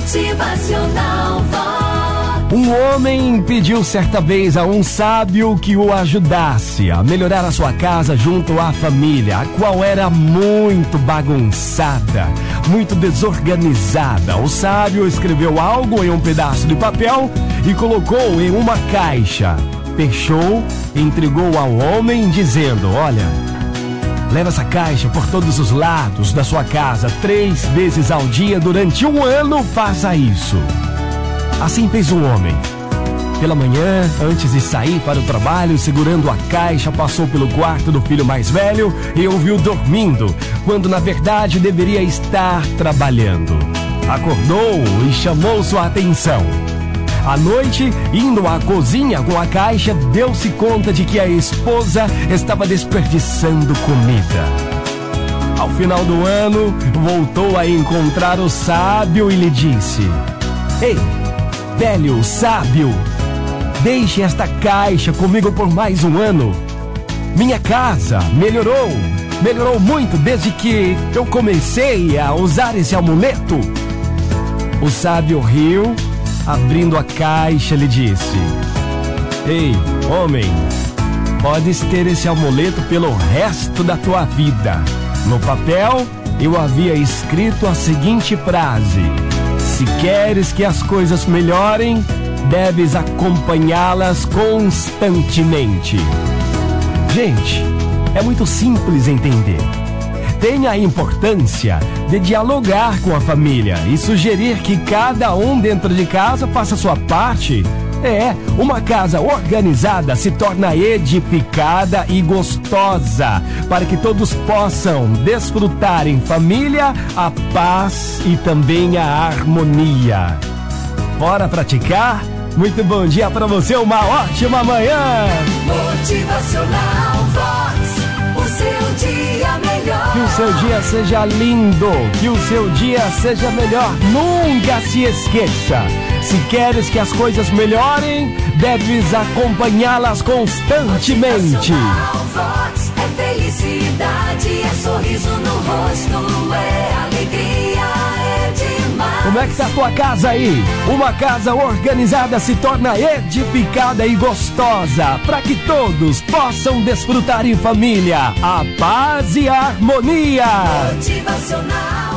Motivacional. Um homem pediu certa vez a um sábio que o ajudasse a melhorar a sua casa junto à família, a qual era muito bagunçada, muito desorganizada. O sábio escreveu algo em um pedaço de papel e colocou em uma caixa. Fechou, entregou ao homem, dizendo: Olha, Leva essa caixa por todos os lados da sua casa, três vezes ao dia durante um ano. Faça isso. Assim fez o homem. Pela manhã, antes de sair para o trabalho, segurando a caixa, passou pelo quarto do filho mais velho e ouviu dormindo, quando na verdade deveria estar trabalhando. Acordou e chamou sua atenção. À noite, indo à cozinha com a caixa, deu-se conta de que a esposa estava desperdiçando comida. Ao final do ano, voltou a encontrar o sábio e lhe disse: Ei, velho sábio, deixe esta caixa comigo por mais um ano. Minha casa melhorou, melhorou muito desde que eu comecei a usar esse amuleto. O sábio riu abrindo a caixa, lhe disse: Ei, homem, podes ter esse amuleto pelo resto da tua vida. No papel, eu havia escrito a seguinte frase: Se queres que as coisas melhorem, deves acompanhá-las constantemente. Gente, é muito simples entender tem a importância de dialogar com a família e sugerir que cada um dentro de casa faça sua parte. É, uma casa organizada se torna edificada e gostosa, para que todos possam desfrutar em família a paz e também a harmonia. Bora praticar? Muito bom dia para você, uma ótima manhã! Motivacional seu dia seja lindo, que o seu dia seja melhor. Nunca se esqueça. Se queres que as coisas melhorem, deves acompanhá-las constantemente. Como é que tá a tua casa aí? Uma casa organizada se torna edificada e gostosa para que todos possam desfrutar em família a paz e a harmonia. Motivacional